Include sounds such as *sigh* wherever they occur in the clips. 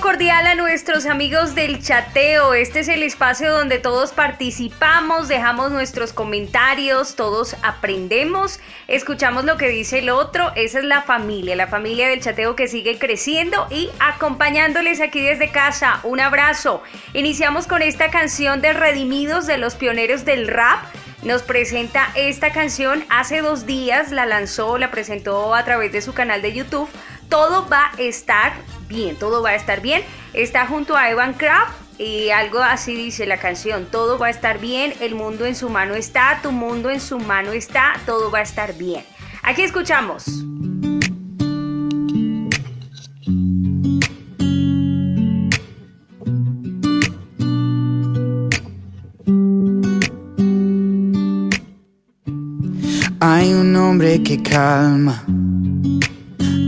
Cordial a nuestros amigos del chateo. Este es el espacio donde todos participamos, dejamos nuestros comentarios, todos aprendemos, escuchamos lo que dice el otro. Esa es la familia, la familia del chateo que sigue creciendo y acompañándoles aquí desde casa. Un abrazo. Iniciamos con esta canción de Redimidos de los pioneros del rap nos presenta esta canción. Hace dos días la lanzó, la presentó a través de su canal de YouTube. Todo va a estar bien, todo va a estar bien. Está junto a Evan Kraft y algo así dice la canción, todo va a estar bien, el mundo en su mano está, tu mundo en su mano está, todo va a estar bien. Aquí escuchamos. Hay un hombre que calma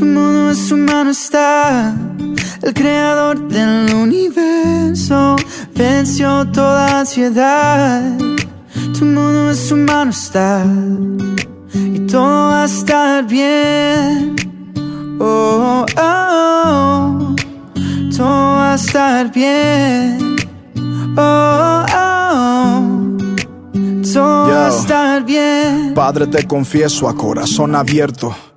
Tu mundo en su mano está. El creador del universo venció toda ansiedad. Tu mundo en su mano está y todo va a estar bien. Oh, oh, oh. todo va a estar bien. Oh, oh, todo va a estar bien. Padre, te confieso a corazón abierto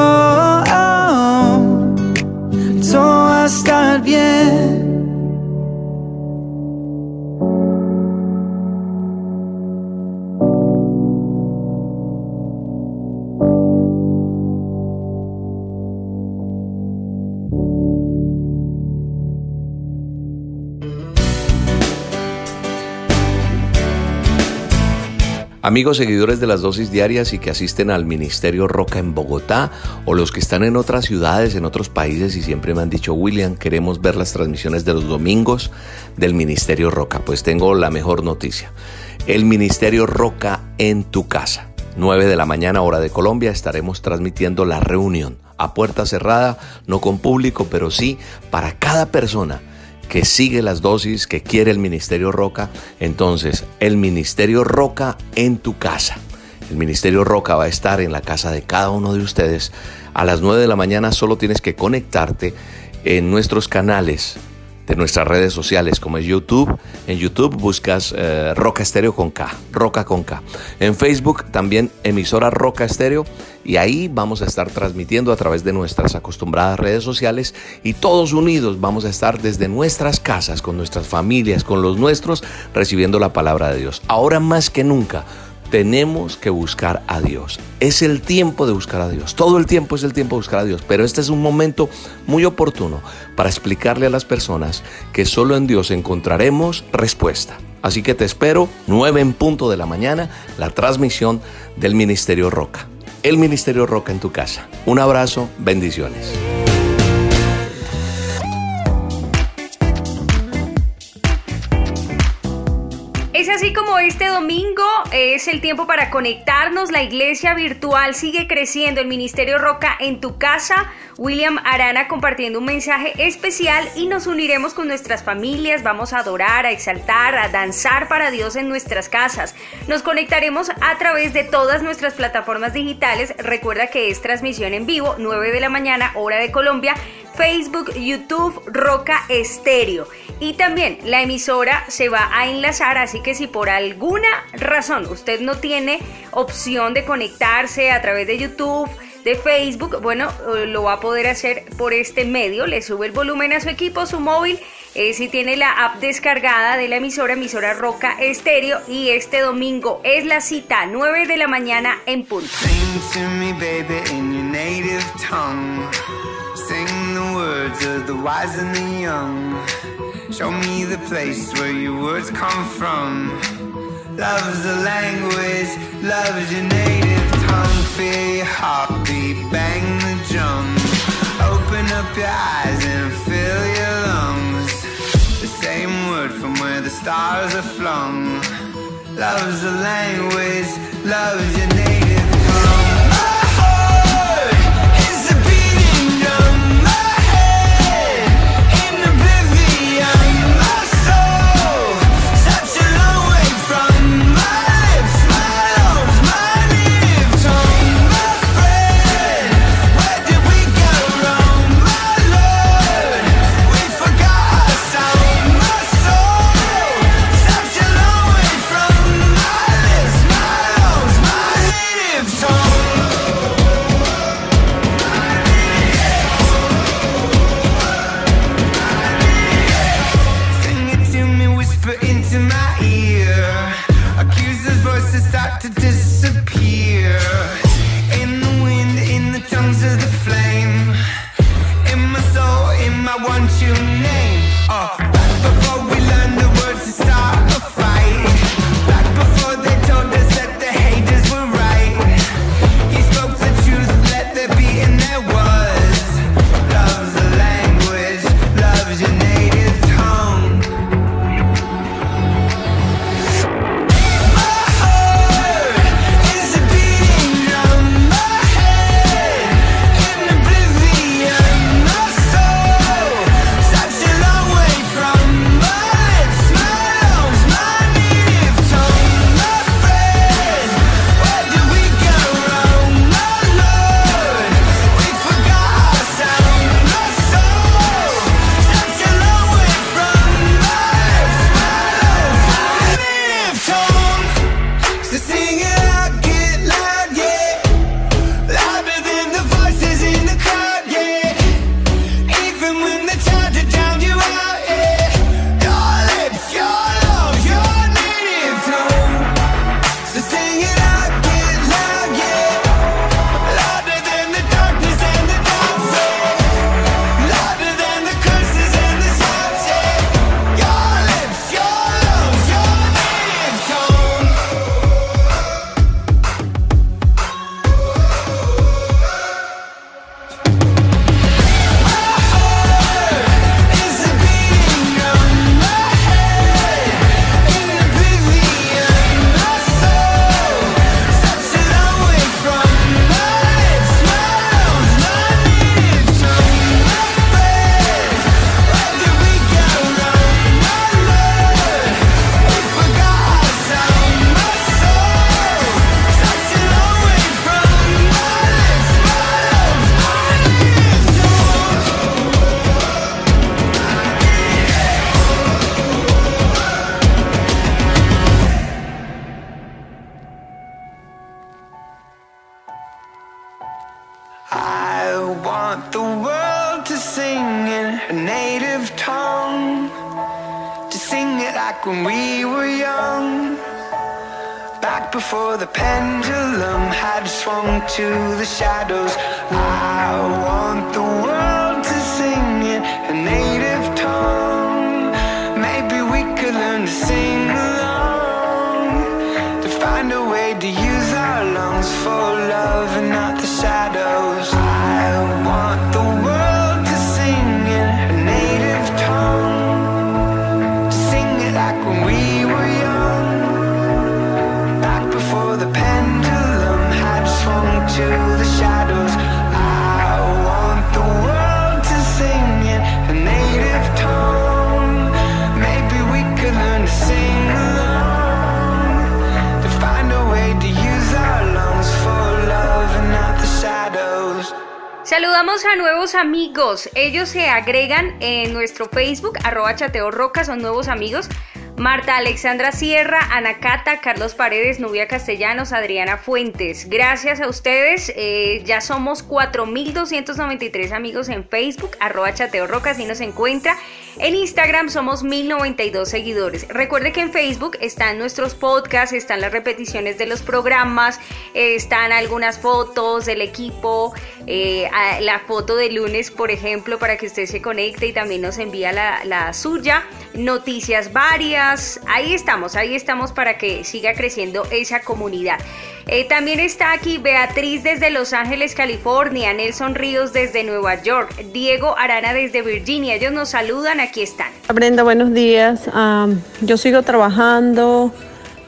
Oh, Amigos seguidores de las dosis diarias y que asisten al Ministerio Roca en Bogotá o los que están en otras ciudades, en otros países y siempre me han dicho, William, queremos ver las transmisiones de los domingos del Ministerio Roca. Pues tengo la mejor noticia. El Ministerio Roca en tu casa. 9 de la mañana hora de Colombia estaremos transmitiendo la reunión a puerta cerrada, no con público, pero sí para cada persona que sigue las dosis, que quiere el Ministerio Roca, entonces el Ministerio Roca en tu casa. El Ministerio Roca va a estar en la casa de cada uno de ustedes. A las 9 de la mañana solo tienes que conectarte en nuestros canales de nuestras redes sociales como es YouTube. En YouTube buscas eh, Roca Estéreo con K, Roca con K. En Facebook también emisora Roca Estéreo y ahí vamos a estar transmitiendo a través de nuestras acostumbradas redes sociales y todos unidos vamos a estar desde nuestras casas, con nuestras familias, con los nuestros, recibiendo la palabra de Dios. Ahora más que nunca tenemos que buscar a Dios. Es el tiempo de buscar a Dios. Todo el tiempo es el tiempo de buscar a Dios. Pero este es un momento muy oportuno para explicarle a las personas que solo en Dios encontraremos respuesta. Así que te espero 9 en punto de la mañana, la transmisión del Ministerio Roca. El Ministerio Roca en tu casa. Un abrazo, bendiciones. Es así como este domingo es el tiempo para conectarnos. La iglesia virtual sigue creciendo. El Ministerio Roca en tu casa. William Arana compartiendo un mensaje especial y nos uniremos con nuestras familias. Vamos a adorar, a exaltar, a danzar para Dios en nuestras casas. Nos conectaremos a través de todas nuestras plataformas digitales. Recuerda que es transmisión en vivo, 9 de la mañana, hora de Colombia. Facebook, YouTube, Roca Estéreo. Y también la emisora se va a enlazar, así que si por alguna razón usted no tiene opción de conectarse a través de YouTube, de Facebook, bueno, eh, lo va a poder hacer por este medio. Le sube el volumen a su equipo, su móvil. Eh, si tiene la app descargada de la emisora, emisora Roca Estéreo. Y este domingo es la cita, 9 de la mañana en punto. Show me the place where your words come from. Love's a language, love's your native tongue. Feel your heartbeat, bang the drum. Open up your eyes and fill your lungs. The same word from where the stars are flung. Love's a language, love's your native Saludamos a nuevos amigos. Ellos se agregan en nuestro Facebook, arroba chateo roca, son nuevos amigos. Marta Alexandra Sierra, Ana Cata, Carlos Paredes, Nubia Castellanos, Adriana Fuentes. Gracias a ustedes. eh, ya somos 4.293 amigos en Facebook, arroba chateo roca, así nos encuentra. En Instagram somos 1.092 seguidores. Recuerde que en Facebook están nuestros podcasts, están las repeticiones de los programas, eh, están algunas fotos del equipo, eh, la foto de lunes, por ejemplo, para que usted se conecte y también nos envía la suya. Noticias varias. Ahí estamos, ahí estamos para que siga creciendo esa comunidad. Eh, también está aquí Beatriz desde Los Ángeles, California, Nelson Ríos desde Nueva York, Diego Arana desde Virginia. Ellos nos saludan, aquí están. Brenda, buenos días. Am, yo sigo trabajando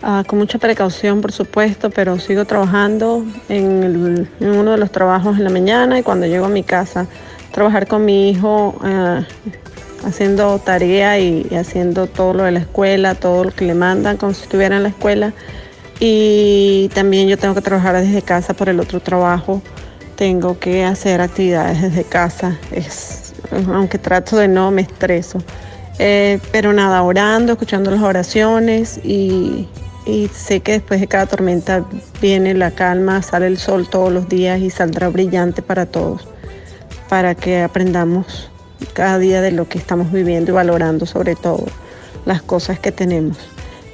ah, con mucha precaución, por supuesto, pero sigo trabajando en, uno de los trabajos en la mañana y cuando llego a mi casa, trabajar con mi hijo ah, haciendo tarea y, haciendo todo lo de la escuela, todo lo que le mandan como si estuviera en la escuela. Y también yo tengo que trabajar desde casa por el otro trabajo. Tengo que hacer actividades desde casa. Es, aunque trato de no, me estreso. Eh, pero nada, orando, escuchando las oraciones y sé que después de cada tormenta viene la calma, sale el sol todos los días y saldrá brillante para todos, para que aprendamos cada día de lo que estamos viviendo y valorando sobre todo las cosas que tenemos.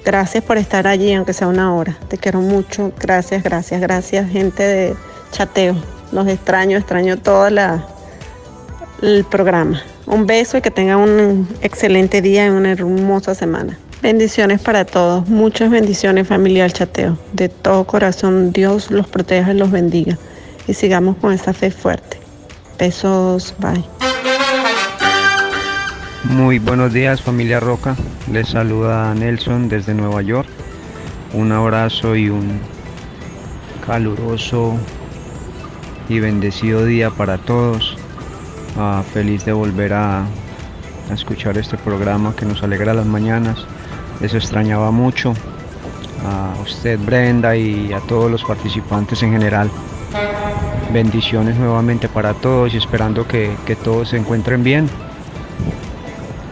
Gracias por estar allí, aunque sea una hora. Te quiero mucho. Gracias, gracias, gracias, gente de chateo. Los extraño, extraño todo el programa. Un beso y que tengan un excelente día y una hermosa semana. Bendiciones para todos. Muchas bendiciones, familia del chateo. De todo corazón, Dios los proteja y los bendiga. Y sigamos con esa fe fuerte. Besos, bye. Muy buenos días familia Roca, les saluda Nelson desde Nueva York. Un abrazo y un caluroso y bendecido día para todos. Ah, feliz de volver a, a escuchar este programa que nos alegra las mañanas. Les extrañaba mucho a usted Brenda y a todos los participantes en general. Bendiciones nuevamente para todos y esperando que, que todos se encuentren bien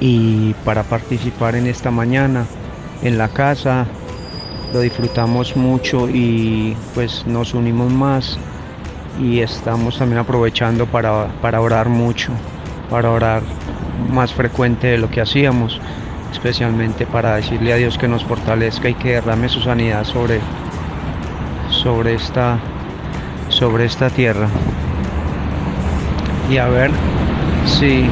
y para participar en esta mañana en la casa lo disfrutamos mucho y pues nos unimos más y estamos también aprovechando para, para orar mucho, para orar más frecuente de lo que hacíamos, especialmente para decirle a Dios que nos fortalezca y que derrame su sanidad sobre, sobre, esta, sobre esta tierra. Y a ver si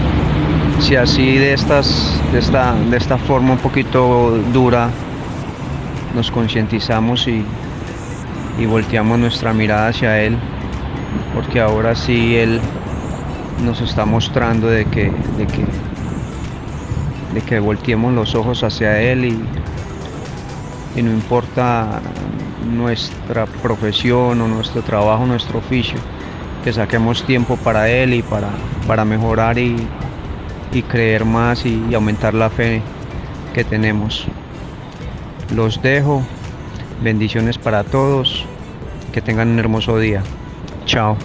si así de estas de esta de esta forma un poquito dura nos concientizamos y, y volteamos nuestra mirada hacia él porque ahora sí él nos está mostrando de que de que de que volteemos los ojos hacia él y, y no importa nuestra profesión o nuestro trabajo, nuestro oficio, que saquemos tiempo para él y para, para mejorar y, y creer más y, aumentar la fe que tenemos. Los dejo. Bendiciones para todos. Que tengan un hermoso día. Chao.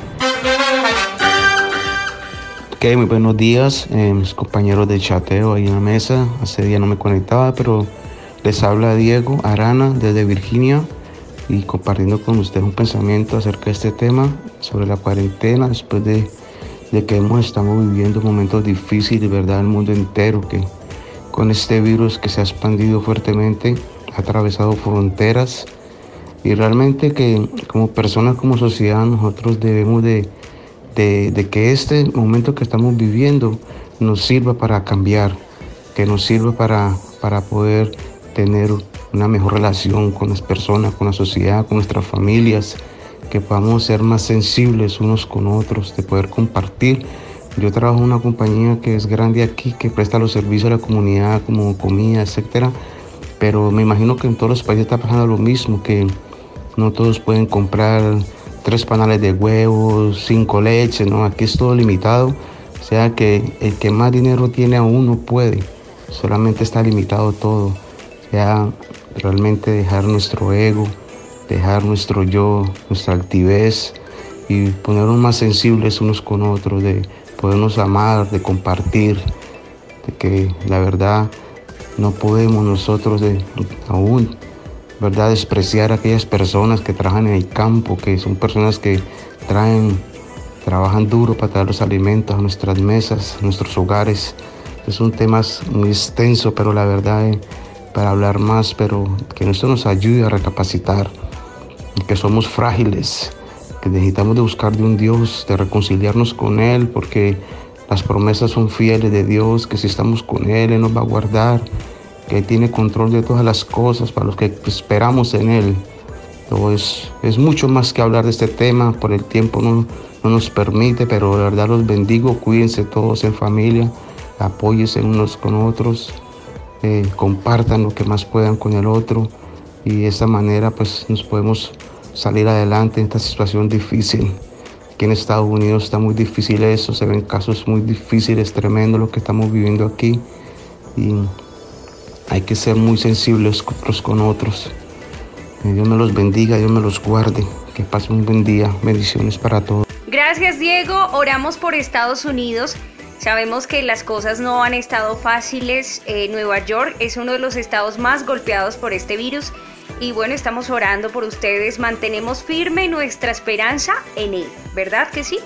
Ok, muy buenos días, eh, mis compañeros de chateo ahí en la mesa. Hace día no me conectaba, pero les habla Diego Arana desde Virginia y compartiendo con ustedes un pensamiento acerca de este tema sobre la cuarentena después de, de que hemos, estamos viviendo momentos difíciles, ¿verdad? El mundo entero que con este virus que se ha expandido fuertemente, ha atravesado fronteras y realmente que como personas, como sociedad, nosotros debemos de, de, que este momento que estamos viviendo nos sirva para cambiar, que nos sirva para, para poder tener una mejor relación con las personas, con la sociedad, con nuestras familias, que podamos ser más sensibles unos con otros, de poder compartir. Yo trabajo en una compañía que es grande aquí, que presta los servicios a la comunidad como comida, etcétera, pero me imagino que en todos los países está pasando lo mismo, que no todos pueden comprar tres panales de huevos, cinco leches, ¿no? Aquí es todo limitado, o sea que el que más dinero tiene aún no puede, solamente está limitado todo, o sea, realmente dejar nuestro ego, dejar nuestro yo, nuestra altivez y ponernos más sensibles unos con otros, de podernos amar, de compartir, de que la verdad no podemos nosotros de, aún ¿verdad? Despreciar a aquellas personas que trabajan en el campo, que son personas que traen, trabajan duro para traer los alimentos a nuestras mesas, a nuestros hogares. Es un tema muy extenso, pero la verdad es para hablar más, pero que esto nos ayude a recapacitar, que somos frágiles, que necesitamos de buscar de un Dios, de reconciliarnos con Él, porque las promesas son fieles de Dios, que si estamos con Él, Él nos va a guardar que tiene control de todas las cosas, para los que esperamos en Él. Entonces, es mucho más que hablar de este tema, por el tiempo no, no nos permite, pero de verdad los bendigo, cuídense todos en familia, apóyense unos con otros, eh, compartan lo que más puedan con el otro y de esta manera pues nos podemos salir adelante en esta situación difícil. Aquí en Estados Unidos está muy difícil eso, se ven casos muy difíciles, tremendo lo que estamos viviendo aquí. Y hay que ser muy sensibles con otros. Dios me los bendiga, Dios me los guarde. Que pasen un buen día. Bendiciones para todos. Gracias Diego. Oramos por Estados Unidos. Sabemos que las cosas no han estado fáciles. Eh, Nueva York es uno de los estados más golpeados por este virus. Y bueno, estamos orando por ustedes. Mantenemos firme nuestra esperanza en él. ¿Verdad que sí?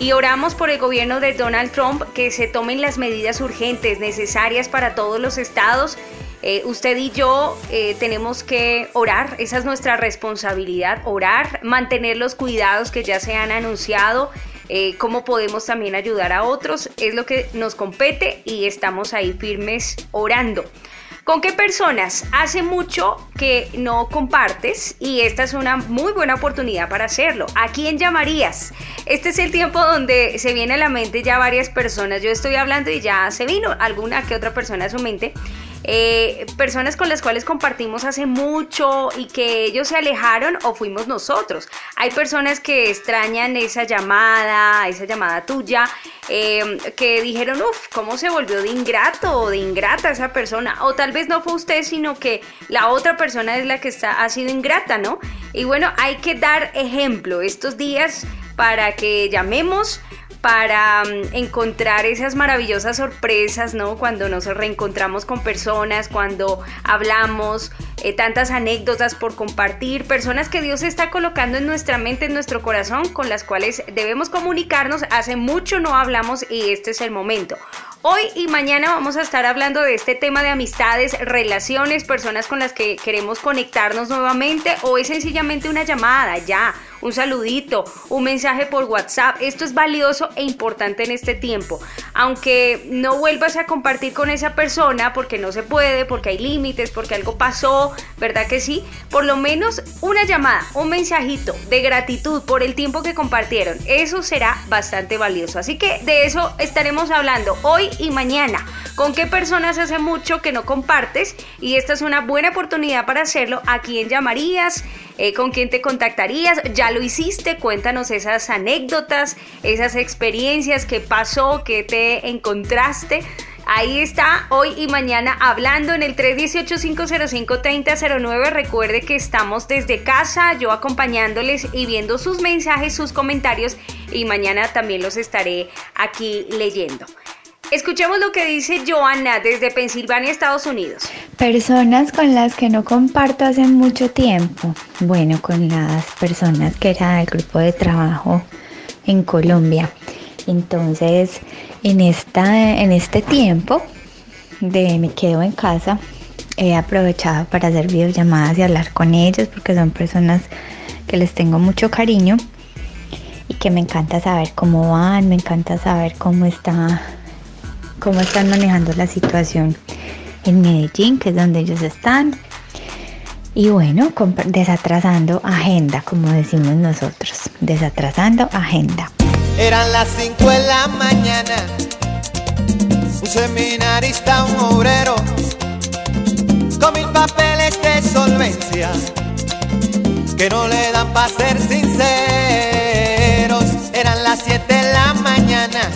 y oramos por el gobierno de Donald Trump que se tomen las medidas urgentes necesarias para todos los estados. Eh, usted y yo eh, tenemos que orar, esa es nuestra responsabilidad, orar, mantener los cuidados que ya se han anunciado, eh, cómo podemos también ayudar a otros, es lo que nos compete y estamos ahí firmes orando. ¿Con qué personas hace mucho que no compartes? Y esta es una muy buena oportunidad para hacerlo. ¿A quién llamarías? Este es el tiempo donde se viene a la mente ya varias personas. Yo estoy hablando y ya se vino alguna que otra persona a su mente. Eh, personas con las cuales compartimos hace mucho y que ellos se alejaron o fuimos nosotros. Hay personas que extrañan esa llamada, esa llamada tuya, eh, que dijeron, uff, ¿cómo se volvió de ingrato o de ingrata esa persona? O tal vez no fue usted, sino que la otra persona es la que está, ha sido ingrata, ¿no? Y bueno, hay que dar ejemplo estos días para que llamemos para mm, encontrar esas maravillosas sorpresas, ¿no? Cuando nos reencontramos con personas, cuando hablamos, eh, tantas anécdotas por compartir, personas que Dios está colocando en nuestra mente, en nuestro corazón, con las cuales debemos comunicarnos. Hace mucho no hablamos y este es el momento. Hoy y mañana vamos a estar hablando de este tema de amistades, relaciones, personas con las que queremos conectarnos nuevamente o es sencillamente una llamada, ya, un saludito, un mensaje por WhatsApp. Esto es valioso e importante en este tiempo. Aunque no vuelvas a compartir con esa persona porque no se puede, porque hay límites, porque algo pasó, ¿verdad que sí? Por lo menos una llamada, un mensajito de gratitud por el tiempo que compartieron. Eso será bastante valioso. Así que de eso estaremos hablando hoy y mañana. ¿Con qué personas hace mucho que no compartes? Y esta es una buena oportunidad para hacerlo. ¿A quién llamarías? Eh, ¿Con quién te contactarías? ¿Ya lo hiciste? Cuéntanos esas anécdotas, esas experiencias que pasó, que te encontraste. Ahí está, hoy y mañana hablando en el 318-505-3009. Recuerde que estamos desde casa, yo acompañándoles y viendo sus mensajes, sus comentarios y mañana también los estaré aquí leyendo. Escuchemos lo que dice Joana desde Pensilvania, Estados Unidos. Personas con las que no comparto hace mucho tiempo. Bueno, con las personas que era del grupo de trabajo en Colombia. Entonces, en, esta, en este tiempo de me quedo en casa, he aprovechado para hacer videollamadas y hablar con ellos porque son personas que les tengo mucho cariño y que me encanta saber cómo van, me encanta saber cómo está cómo están manejando la situación en Medellín, que es donde ellos están. Y bueno, desatrasando agenda, como decimos nosotros, desatrasando agenda. Eran las 5 de la mañana, un seminarista, un obrero, con mil papeles de solvencia, que no le dan para ser sinceros. Eran las 7 de la mañana,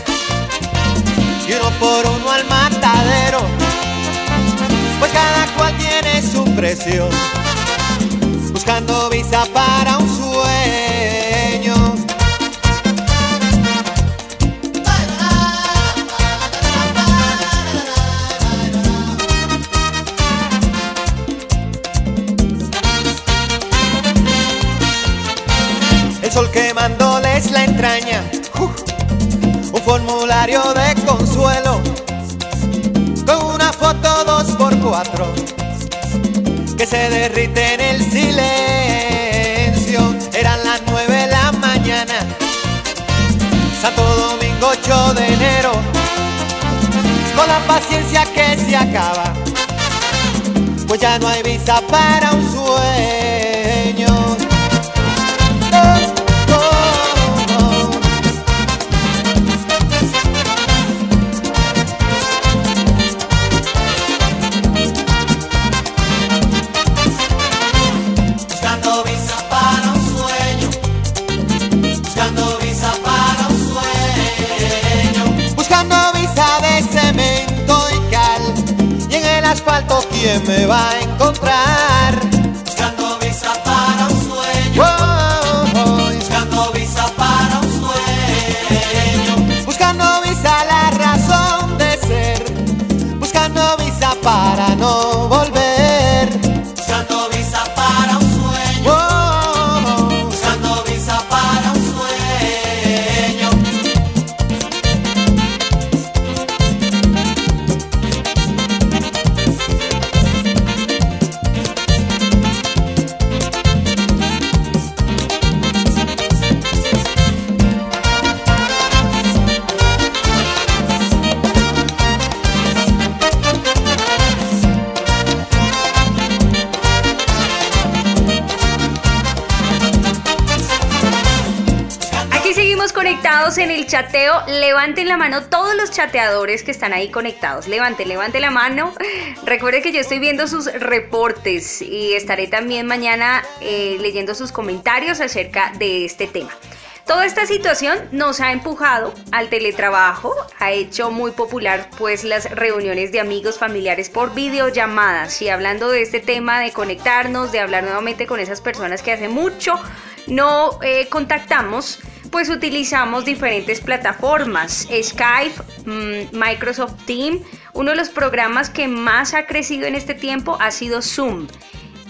y uno por uno al matadero, pues cada cual tiene su precio, buscando visa para un sueño. Sol quemándoles la entraña, un formulario de consuelo. Con una foto dos por cuatro. Que se derrite en el silencio. Eran las nueve de la mañana, Santo Domingo 8 de enero, con la paciencia que se acaba, pues ya no hay visa para un sueño. ¿Quién me va? Conectados en el chateo. Levanten la mano todos los chateadores que están ahí conectados. Levanten, levanten la mano. *laughs* Recuerden que yo estoy viendo sus reportes y estaré también mañana eh, leyendo sus comentarios acerca de este tema. Toda esta situación nos ha empujado al teletrabajo, ha hecho muy popular pues las reuniones de amigos familiares por videollamadas y hablando de este tema de conectarnos, de hablar nuevamente con esas personas que hace mucho no eh, contactamos, pues utilizamos diferentes plataformas, Skype, mm, Microsoft Teams, uno de los programas que más ha crecido en este tiempo ha sido Zoom.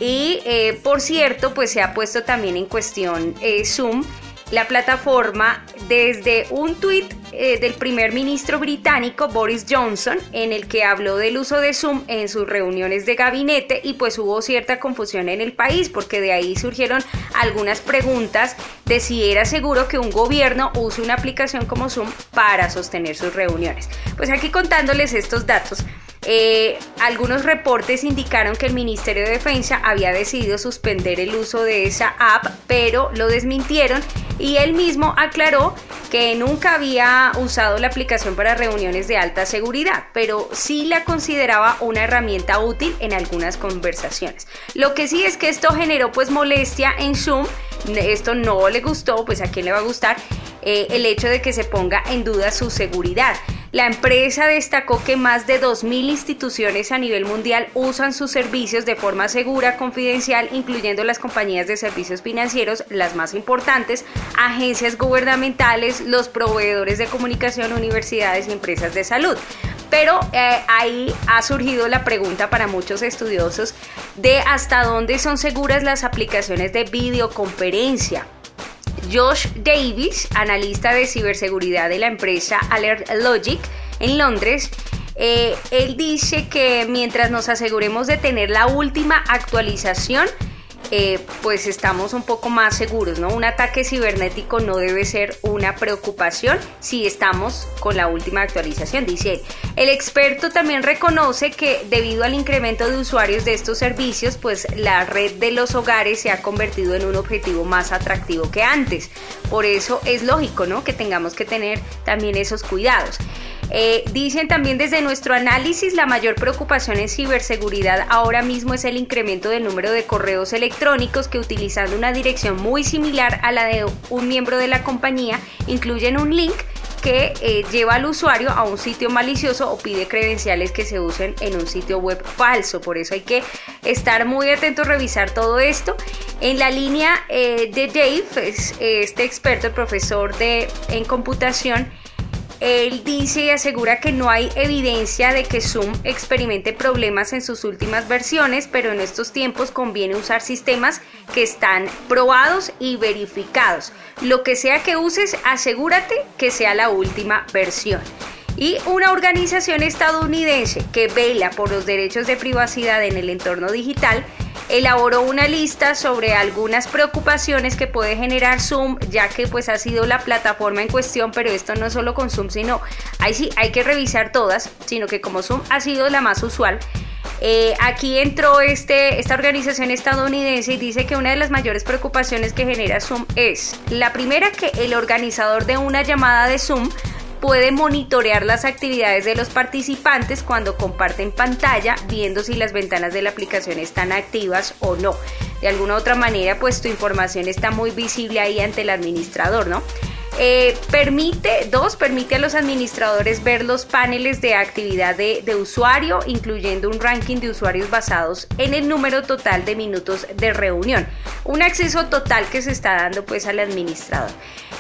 Y eh, por cierto, pues se ha puesto también en cuestión eh, Zoom la plataforma desde un tuit eh, del primer ministro británico Boris Johnson en el que habló del uso de Zoom en sus reuniones de gabinete y pues hubo cierta confusión en el país porque de ahí surgieron algunas preguntas de si era seguro que un gobierno use una aplicación como Zoom para sostener sus reuniones. Pues aquí contándoles estos datos. Eh, algunos reportes indicaron que el Ministerio de Defensa había decidido suspender el uso de esa app, pero lo desmintieron y él mismo aclaró que nunca había usado la aplicación para reuniones de alta seguridad, pero sí la consideraba una herramienta útil en algunas conversaciones. Lo que sí es que esto generó pues molestia en Zoom, esto no le gustó, pues a quién le va a gustar eh, el hecho de que se ponga en duda su seguridad. La empresa destacó que más de 2.000 instituciones a nivel mundial usan sus servicios de forma segura, confidencial, incluyendo las compañías de servicios financieros, las más importantes, agencias gubernamentales, los proveedores de comunicación, universidades y empresas de salud. Pero eh, ahí ha surgido la pregunta para muchos estudiosos de hasta dónde son seguras las aplicaciones de videoconferencia. Josh Davis, analista de ciberseguridad de la empresa Alert Logic en Londres, Eh, él dice que mientras nos aseguremos de tener la última actualización, eh, pues estamos un poco más seguros, ¿no? Un ataque cibernético no debe ser una preocupación si estamos con la última actualización, dice él. El experto también reconoce que debido al incremento de usuarios de estos servicios, pues la red de los hogares se ha convertido en un objetivo más atractivo que antes. Por eso es lógico, ¿no? Que tengamos que tener también esos cuidados. Eh, dicen también desde nuestro análisis la mayor preocupación en ciberseguridad ahora mismo es el incremento del número de correos electrónicos que utilizando una dirección muy similar a la de un miembro de la compañía incluyen un link que eh, lleva al usuario a un sitio malicioso o pide credenciales que se usen en un sitio web falso. Por eso hay que estar muy atentos, revisar todo esto. En la línea eh, de Dave, este experto, el profesor de, en computación, él dice y asegura que no hay evidencia de que Zoom experimente problemas en sus últimas versiones, pero en estos tiempos conviene usar sistemas que están probados y verificados. Lo que sea que uses, asegúrate que sea la última versión y una organización estadounidense que vela por los derechos de privacidad en el entorno digital elaboró una lista sobre algunas preocupaciones que puede generar Zoom, ya que pues ha sido la plataforma en cuestión, pero esto no es solo con Zoom, sino ahí sí hay que revisar todas, sino que como Zoom ha sido la más usual, eh, aquí entró este, esta organización estadounidense y dice que una de las mayores preocupaciones que genera Zoom es la primera que el organizador de una llamada de Zoom puede monitorear las actividades de los participantes cuando comparten pantalla, viendo si las ventanas de la aplicación están activas o no. De alguna otra manera, pues tu información está muy visible ahí ante el administrador, ¿no? Eh, permite, dos, permite a los administradores ver los paneles de actividad de, de, usuario, incluyendo un ranking de usuarios basados en el número total de minutos de reunión. Un acceso total que se está dando pues al administrador.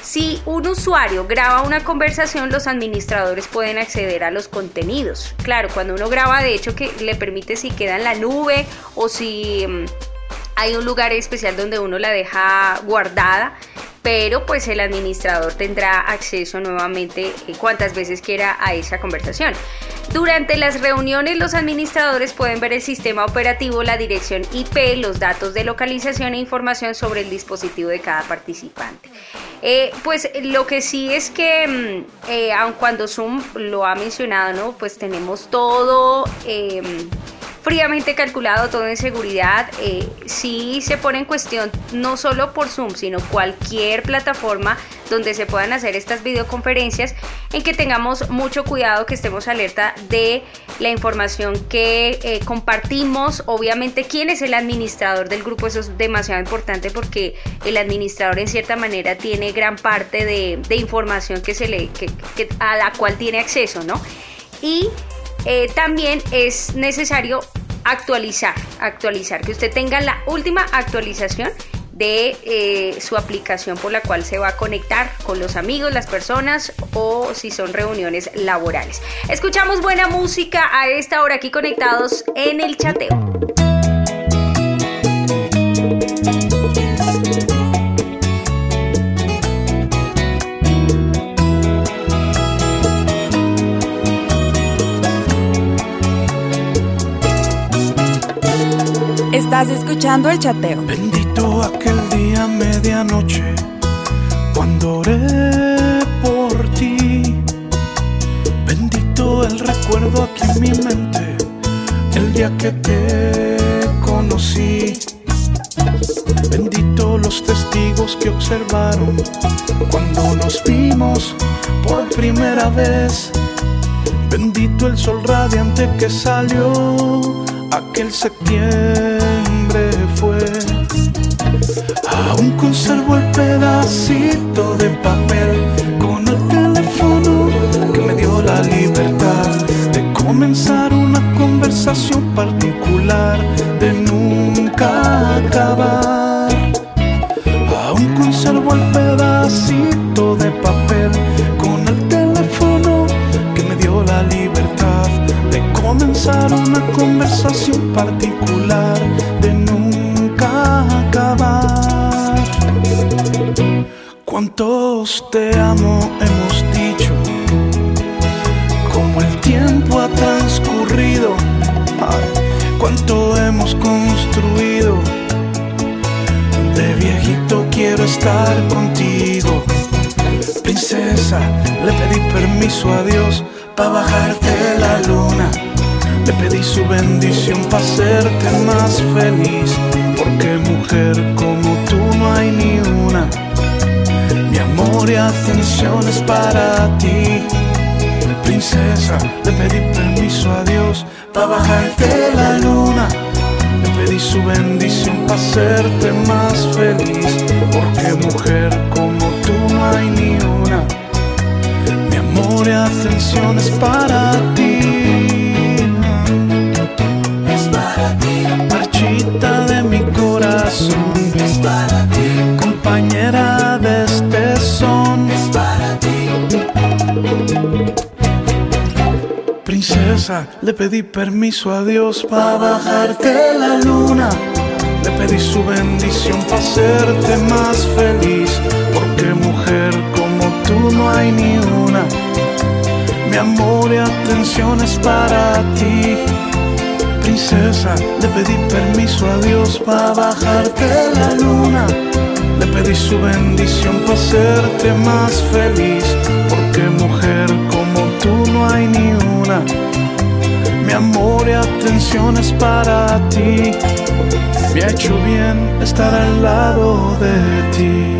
Si un usuario graba una conversación, los administradores pueden acceder a los contenidos. Claro, cuando uno graba, de hecho, que le permite si queda en la nube o si mm, hay un lugar especial donde uno la deja guardada pero pues el administrador tendrá acceso nuevamente eh, cuantas veces quiera a esa conversación. Durante las reuniones los administradores pueden ver el sistema operativo, la dirección IP, los datos de localización e información sobre el dispositivo de cada participante. Eh, pues lo que sí es que, mm, eh, aun cuando Zoom lo ha mencionado, ¿no? Pues tenemos todo em, fríamente calculado, todo en seguridad. Eh, sí se pone en cuestión no solo por Zoom, sino cualquier plataforma donde se puedan hacer estas videoconferencias, en que tengamos mucho cuidado, que estemos alerta de la información que eh, compartimos. Obviamente, quién es el administrador del grupo, eso es demasiado importante porque el administrador en cierta manera tiene gran parte de, información que se le, a la cual tiene acceso, ¿no? Y eh, también es necesario actualizar, actualizar, que usted tenga la última actualización de eh, su aplicación por la cual se va a conectar con los amigos, las personas o si son reuniones laborales. Escuchamos buena música a esta hora aquí conectados en el chateo. Estás escuchando el chateo. Bendito aquel día medianoche cuando oré por ti. Bendito el recuerdo aquí en mi mente el día que te conocí. Bendito los testigos que observaron cuando nos vimos por primera vez. Bendito el sol radiante que salió aquel septiembre conservo el pedacito de papel con el teléfono que me dio la libertad de comenzar una conversación particular, de nunca acabar. Aún conservo el pedacito de papel con el teléfono que me dio la libertad de comenzar una conversación particular de nunca acabar. Cuántos te amo hemos dicho, como el tiempo ha transcurrido, cuánto hemos construido. De viejito quiero estar contigo, princesa. Le pedí permiso a Dios para bajarte la luna le pedí su bendición para hacerte más feliz. Porque mujer como tú no hay ni una. Mi amor y atención es para ti. Princesa, le pedí permiso a Dios para bajarte la luna. Le pedí su bendición para hacerte más feliz. Porque mujer como tú no hay ni una. Mi amor y atención es para ti. De mi corazón. Es para ti. Compañera de este son. Es para ti. Princesa, le pedí permiso a Dios para bajarte la luna. Le pedí su bendición para hacerte más feliz. Porque mujer como tú no hay ni una. Mi amor y atención es para ti. Princesa, le pedí permiso a Dios para bajarte la luna. Le pedí su bendición para hacerte más feliz. Porque mujer como tú no hay ni una. Mi amor y atención es para ti. Me ha hecho bien estar al lado de ti.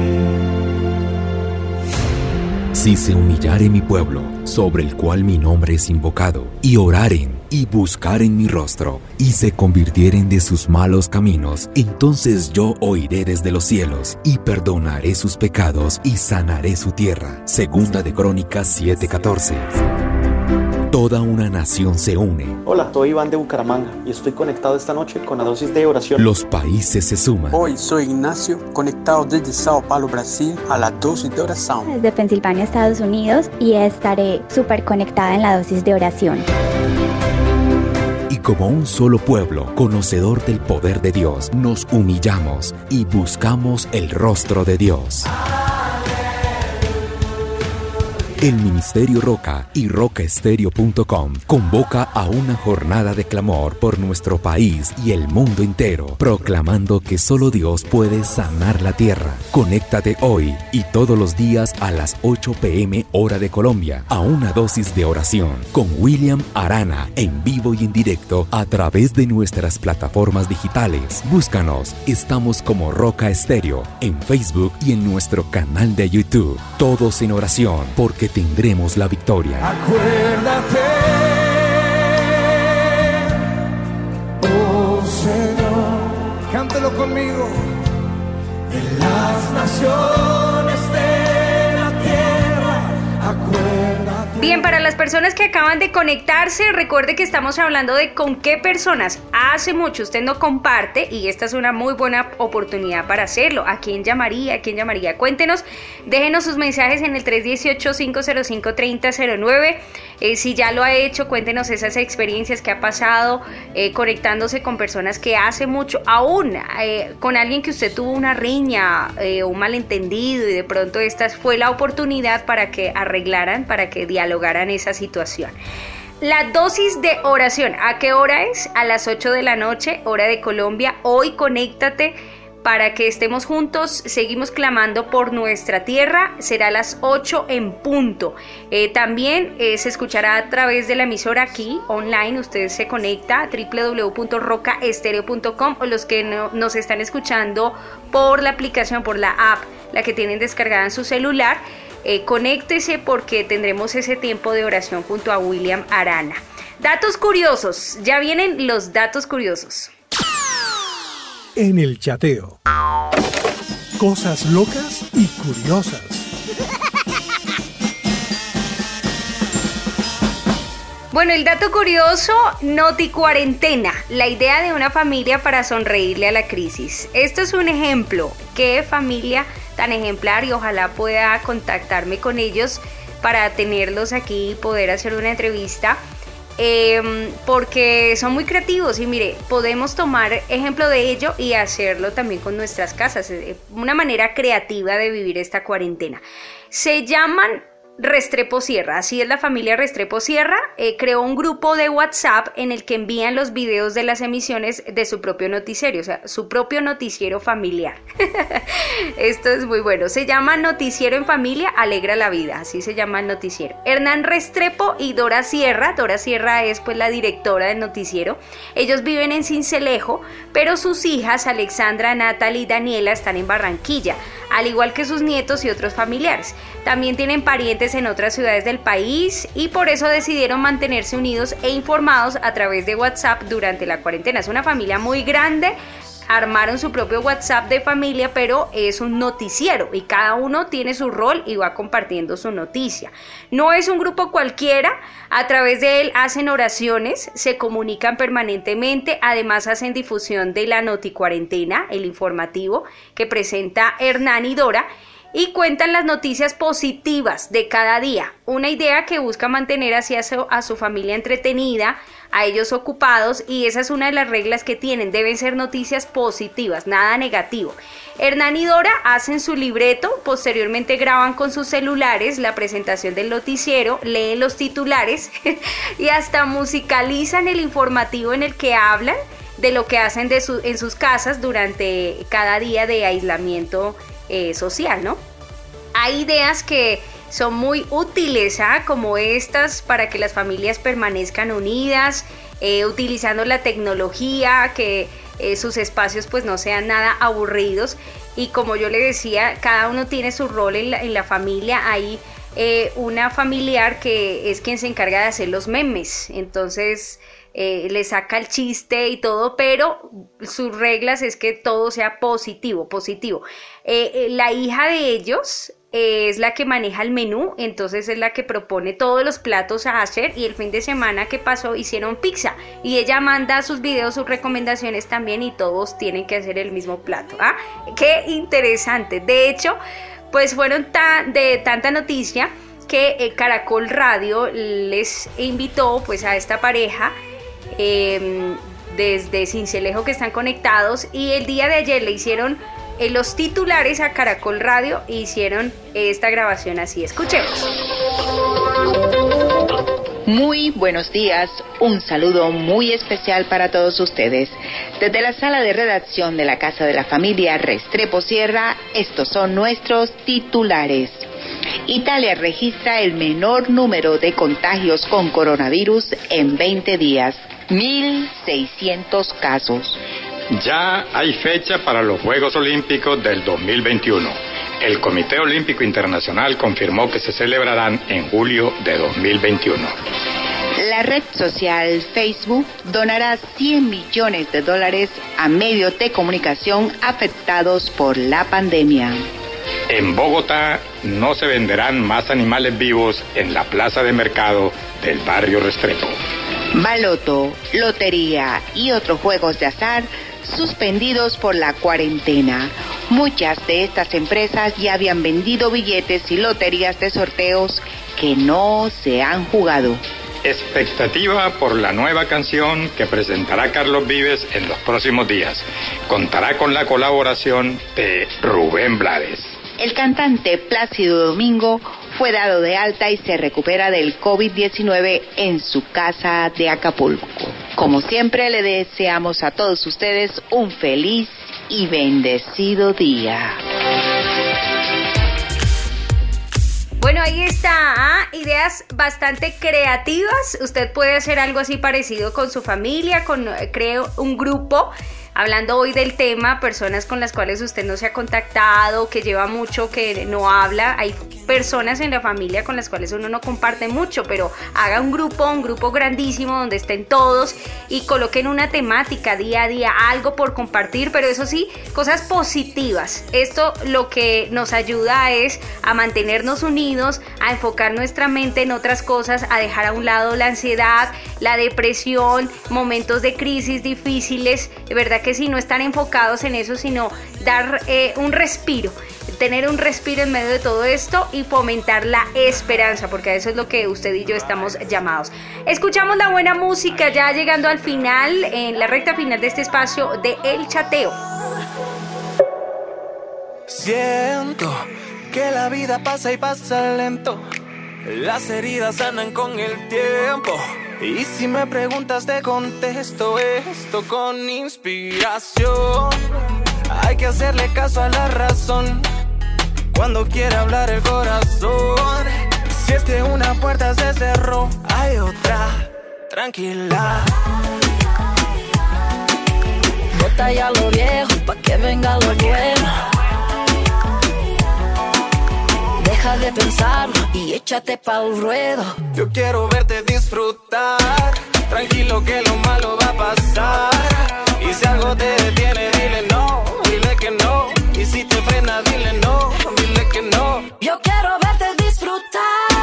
Si se humillare mi pueblo, sobre el cual mi nombre es invocado, y oraren y buscaren mi rostro, y se convirtieren de sus malos caminos, entonces yo oiré desde los cielos, y perdonaré sus pecados, y sanaré su tierra. Segunda de Crónicas 7:14. Toda una nación se une. Hola, soy Iván de Bucaramanga y estoy conectado esta noche con la dosis de oración. Los países se suman. Hoy soy Ignacio, conectado desde Sao Paulo, Brasil, a la dosis de oración. Desde Pensilvania, Estados Unidos, y estaré súper conectada en la dosis de oración. Como un solo pueblo, conocedor del poder de Dios, nos humillamos y buscamos el rostro de Dios. El Ministerio Roca y rocaestereo.com convoca a una jornada de clamor por nuestro país y el mundo entero, proclamando que solo Dios puede sanar la tierra. Conéctate hoy y todos los días a las 8 pm hora de Colombia a una dosis de oración con William Arana en vivo y en directo a través de nuestras plataformas digitales. Búscanos, estamos como Roca Estéreo en Facebook y en nuestro canal de YouTube. Todos en oración porque tendremos la victoria. Acuérdate, para las personas que acaban de conectarse, recuerde que estamos hablando de con qué personas hace mucho usted no comparte y esta es una muy buena oportunidad para hacerlo. ¿A quién llamaría? ¿A quién llamaría? Cuéntenos, déjenos sus mensajes en el 318-505-3009. Eh, si ya lo ha hecho, cuéntenos esas experiencias que ha pasado eh, conectándose con personas que hace mucho, aún eh, con alguien que usted tuvo una riña eh, un malentendido y de pronto esta fue la oportunidad para que arreglaran, para que dialogaran esa situación. La dosis de oración, ¿a qué hora es? A las 8 de la noche, hora de Colombia. Hoy conéctate para que estemos juntos. Seguimos clamando por nuestra tierra. Será a las 8 en punto. Eh, también eh, se escuchará a través de la emisora aquí, online. Usted se conecta a www.rocaestereo.com o los que no- nos están escuchando por la aplicación, por la app, la que tienen descargada en su celular. Eh, conéctese porque tendremos ese tiempo de oración junto a William Arana. Datos curiosos. Ya vienen los datos curiosos. En el chateo. Cosas locas y curiosas. Bueno, el dato curioso, Noti Cuarentena, la idea de una familia para sonreírle a la crisis. Esto es un ejemplo. ¿Qué familia tan ejemplar? Y ojalá pueda contactarme con ellos para tenerlos aquí y poder hacer una entrevista. Em, porque son muy creativos y mire, podemos tomar ejemplo de ello y hacerlo también con nuestras casas. Una manera creativa de vivir esta cuarentena. Se llaman Restrepo Sierra, así es la familia Restrepo Sierra, eh, creó un grupo de WhatsApp en el que envían los videos de las emisiones de su propio noticiero, o sea, su propio noticiero familiar. *laughs* Esto es muy bueno, se llama Noticiero en Familia Alegra la Vida, así se llama el noticiero. Hernán Restrepo y Dora Sierra, Dora Sierra es pues la directora del noticiero, ellos viven en Cincelejo, pero sus hijas Alexandra, Natalie y Daniela están en Barranquilla, al igual que sus nietos y otros familiares. También tienen parientes en otras ciudades del país y por eso decidieron mantenerse unidos e informados a través de WhatsApp durante la cuarentena. Es una familia muy grande, armaron su propio WhatsApp de familia, pero es un noticiero y cada uno tiene su rol y va compartiendo su noticia. No es un grupo cualquiera, a través de él hacen oraciones, se comunican permanentemente, además hacen difusión de la Noti Cuarentena, el informativo que presenta Hernán y Dora y cuentan las noticias positivas de cada día, una idea que busca mantener así a su, familia entretenida, a ellos ocupados y esa es una de las reglas que tienen, deben ser noticias positivas, nada negativo. Hernán y Dora hacen su libreto, posteriormente graban con sus celulares la presentación del noticiero, leen los titulares *laughs* y hasta musicalizan el informativo en el que hablan de lo que hacen en sus casas durante cada día de aislamiento eh, social, ¿no? Hay ideas que son muy útiles, ¿ah? como estas, para que las familias permanezcan unidas, eh, utilizando la tecnología, que eh, sus espacios pues no sean nada aburridos. Y como yo le decía, cada uno tiene su rol en la, en la familia. Hay una familiar que es quien se encarga de hacer los memes. Entonces, eh, le saca el chiste y todo, pero sus reglas es que todo sea positivo, positivo. Eh, eh, la hija de ellos es la que maneja el menú, entonces es la que propone todos los platos a hacer y el fin de semana que pasó hicieron pizza y ella manda sus videos, sus recomendaciones también y todos tienen que hacer el mismo plato. ¿ah? Qué interesante. De hecho, pues fueron de tanta noticia que Caracol Radio les invitó pues a esta pareja Em, desde Cincelejo que están conectados y el día de ayer le hicieron eh, los titulares a Caracol Radio e hicieron esta grabación así. Escuchemos. Muy buenos días, un saludo muy especial para todos ustedes. Desde la sala de redacción de la Casa de la Familia Restrepo Sierra, estos son nuestros titulares. Italia registra el menor número de contagios con coronavirus en 20 días. 1.600 casos. Ya hay fecha para los Juegos Olímpicos del 2021. El Comité Olímpico Internacional confirmó que se celebrarán en julio de 2021. La red social Facebook donará 100 millones de dólares a medios de comunicación afectados por la pandemia. En Bogotá no se venderán más animales vivos en la plaza de mercado del barrio Restrepo. Baloto, lotería y otros juegos de azar suspendidos por la cuarentena. Muchas de estas empresas ya habían vendido billetes y loterías de sorteos que no se han jugado. Expectativa por la nueva canción que presentará Carlos Vives en los próximos días. Contará con la colaboración de Rubén Blades. El cantante Plácido Domingo fue dado de alta y se recupera del COVID-19 en su casa de Acapulco. Como siempre, le deseamos a todos ustedes un feliz y bendecido día. Bueno, ahí está, ¿ah? ideas bastante creativas. Usted puede hacer algo así parecido con su familia, con eh, creo un grupo hablando hoy del tema, personas con las cuales usted no se ha contactado, que lleva mucho, que no habla. Hay personas en la familia con las cuales uno no comparte mucho, pero haga un grupo, un grupo grandísimo donde estén todos y coloquen una temática día a día, algo por compartir, pero eso sí, cosas positivas. Esto lo que nos ayuda es a mantenernos unidos, a enfocar nuestra mente en otras cosas, a dejar a un lado la ansiedad, la depresión, momentos de crisis difíciles, verdad que si no están enfocados en eso, sino dar eh, un respiro, tener un respiro en medio de todo esto y fomentar la esperanza, porque a eso es lo que usted y yo estamos llamados. Escuchamos la buena música ya llegando al final, en la recta final de este espacio de El Chateo. Siento que la vida pasa y pasa lento Las heridas sanan con el tiempo. Y si me preguntas, te contesto esto con inspiración. Hay que hacerle caso a la razón cuando quiere hablar el corazón. Si es que una puerta se cerró, hay otra. Tranquila. Bota ya lo viejo pa' que venga lo nuevo. Deja de pensarlo y échate pa'l ruedo. Yo quiero verte disfrutar. Tranquilo que lo malo va a pasar. Y si algo te detiene, dile no, dile que no. Y si te frena, dile no, dile que no. Yo quiero verte disfrutar.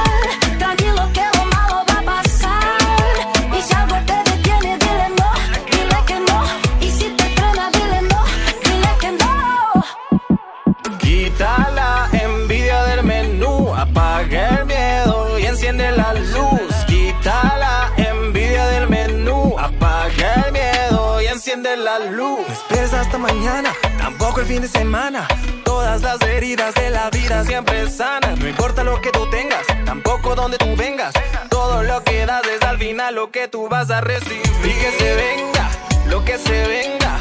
La luz. No esperes hasta mañana, tampoco el fin de semana. Todas las heridas de la vida siempre sanan. No importa lo que tú tengas, tampoco donde tú vengas. Todo lo que das es al final lo que tú vas a recibir. Y que se venga, lo que se venga.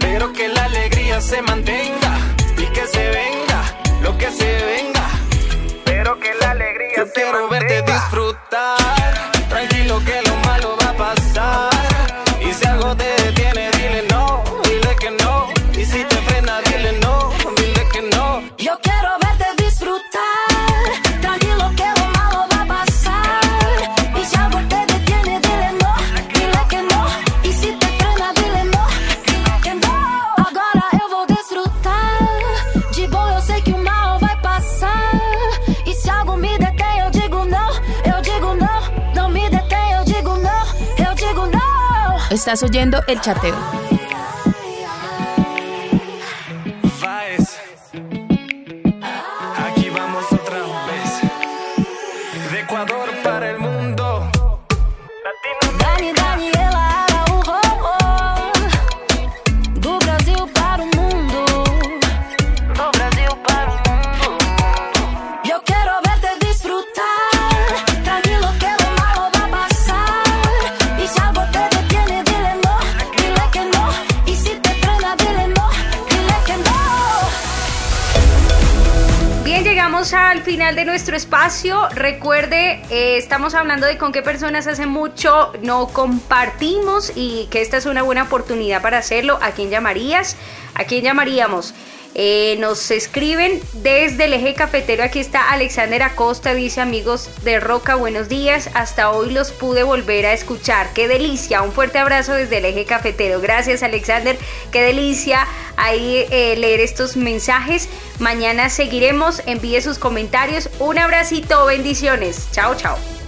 Pero que la alegría se mantenga y que se venga lo que se venga. Pero que la alegría Yo quiero verte disfrutar. Tranquilo que lo malo va a pasar. Y si algo te Estás oyendo el chateo. Recuerde, eh, estamos hablando de con qué personas hace mucho no compartimos y que esta es una buena oportunidad para hacerlo. ¿A quién llamarías? ¿A quién llamaríamos? Eh, nos escriben desde el eje cafetero. Aquí está Alexander Acosta. Dice amigos de Roca, buenos días. Hasta hoy los pude volver a escuchar. Qué delicia. Un fuerte abrazo desde el eje cafetero. Gracias Alexander. Qué delicia ahí eh, leer estos mensajes. Mañana seguiremos. Envíe sus comentarios. Un abracito. Bendiciones. Chao, chao.